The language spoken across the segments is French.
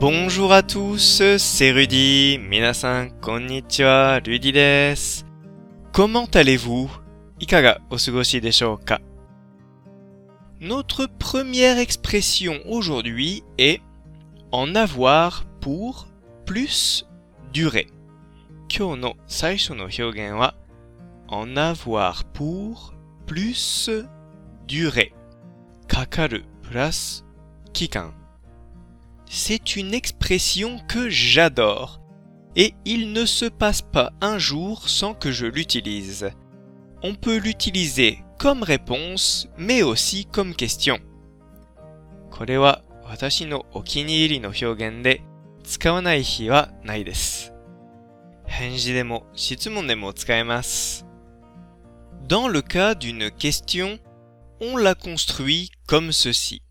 Bonjour à tous, c'est Rudy. Minasan, konnichiwa, Rudy desu. Comment allez-vous? Ikaga osugoshi desho ka? Notre première expression aujourd'hui est en avoir pour plus durer. Kyou no saisho no wa en avoir pour plus durer. Kakaru plus kikan C'est une expression que j'adore et il ne se passe pas un jour sans que je l'utilise. On peut l'utiliser comme réponse, mais aussi comme question. これは私のお気に入りの表現で使わない日はないです。返事でも質問でも使えます。Dans le cas d'une question, on la construit comme ceci.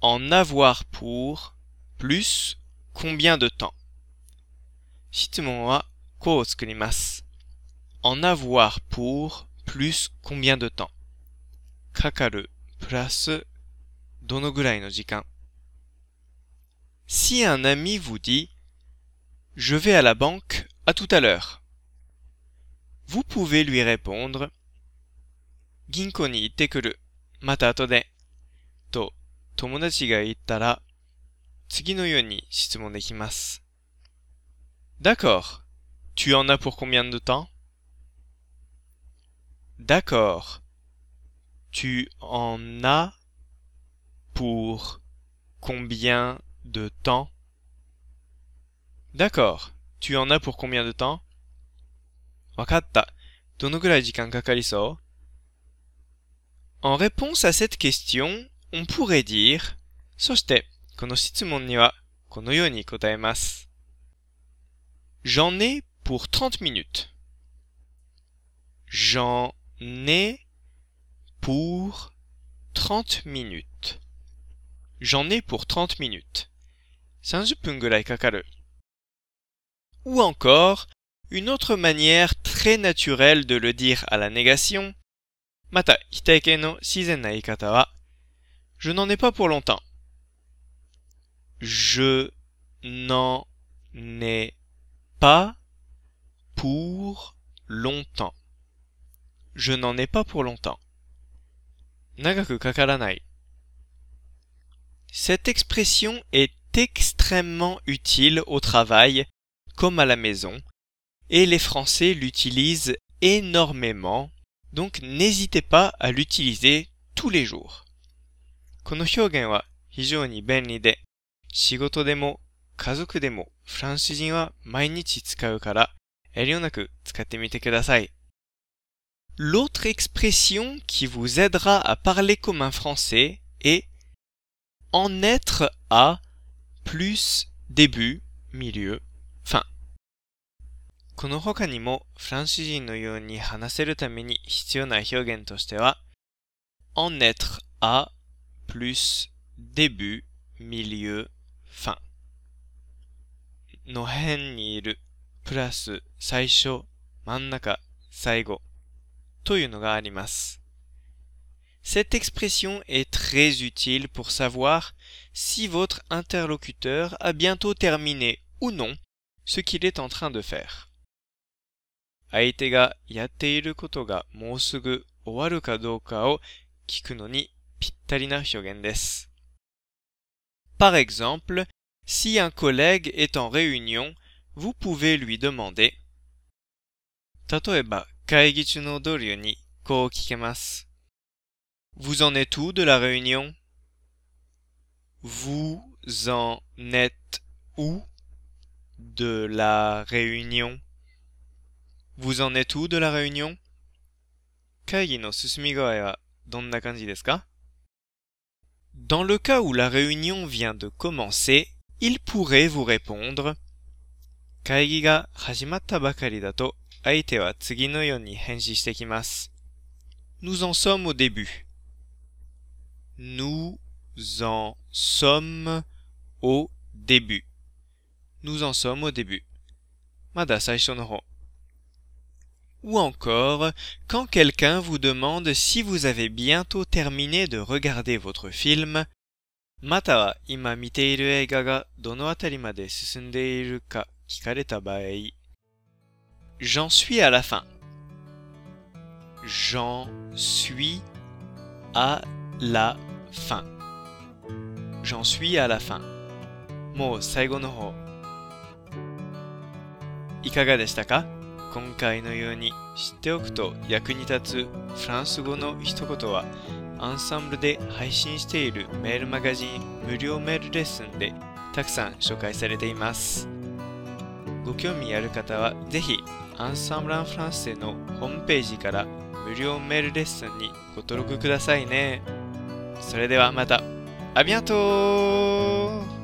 En avoir pour plus combien de temps? Cite-moi cause que les masses. En avoir pour plus combien de temps? Cacar le plus. Donnegray no. Si un ami vous dit, je vais à la banque à tout à l'heure. Vous pouvez lui répondre. Ginko ni ite kuru. Mata atode. To tomodachi ga ittara. 次のように質問できます。D'accord. Tu en as pour combien de temps D'accord. Tu en as pour combien de temps D'accord. Tu en as pour combien de temps わかった。どのぐらい時間かかりそう En réponse à cette question, on pourrait dire そして、 この質問にはこのように答えます。J'en ai pour 30 minutes. J'en ai pour 30 minutes. J'en ai pour 30 minutes. 30分ぐらいかかる。Ou encore, une autre manière très naturelle de le dire à la négation, また、否定形の自然な言い方は、je n'en ai pas pour longtemps. Je n'en ai pas pour longtemps. Je n'en ai pas pour longtemps. Cette expression est extrêmement utile au travail comme à la maison et les Français l'utilisent énormément, donc n'hésitez pas à l'utiliser tous les jours. 仕事でも家族でもフランス人は毎日使うから遠慮なく使ってみてください。L'autre expression qui vous aidera à parler comme un français est en être à plus début, milieu, fin. この他にもフランス人のように話せるために必要な表現としては en être à plus début, milieu, fin の辺にいるプラス最初、真ん中、最後というのがあります。Cette expression est très utile pour savoir si votre interlocuteur a bientôt terminé ou non ce qu'il est en train de faire. 相手がやっていることがもうすぐ終わるかどうかを聞くのにぴったりな表現です。Par exemple, si un collègue est en réunion, vous pouvez lui demander 例えば、会議中の同僚にこう聞けます。Vous en êtes où de la réunion? Vous en êtes où de la réunion? Vous en êtes où de la réunion? 会議の進み具合はどんな感じですか Dans le cas où la réunion vient de commencer, il pourrait vous répondre 会議が始まったばかりだと相手は次のように返事してきます。Nous en sommes au début. Nous en sommes au début. Nous en sommes au début. まだ最初の方。 Ou encore, quand quelqu'un vous demande si vous avez bientôt terminé de regarder votre film, または今見ている映画がどのあたりまで進んでいるか聞かれた場合、J'en suis à la fin. J'en suis à la fin. J'en suis à la fin. もう最後の方。いかがでしたか 今回のように知っておくと役に立つフランス語の一言はアンサンブルで配信しているメールマガジン無料メールレッスンでたくさん紹介されています。ご興味ある方はぜひアンサンブランフランセのホームページから無料メールレッスンにご登録くださいね。それではまた。アビアント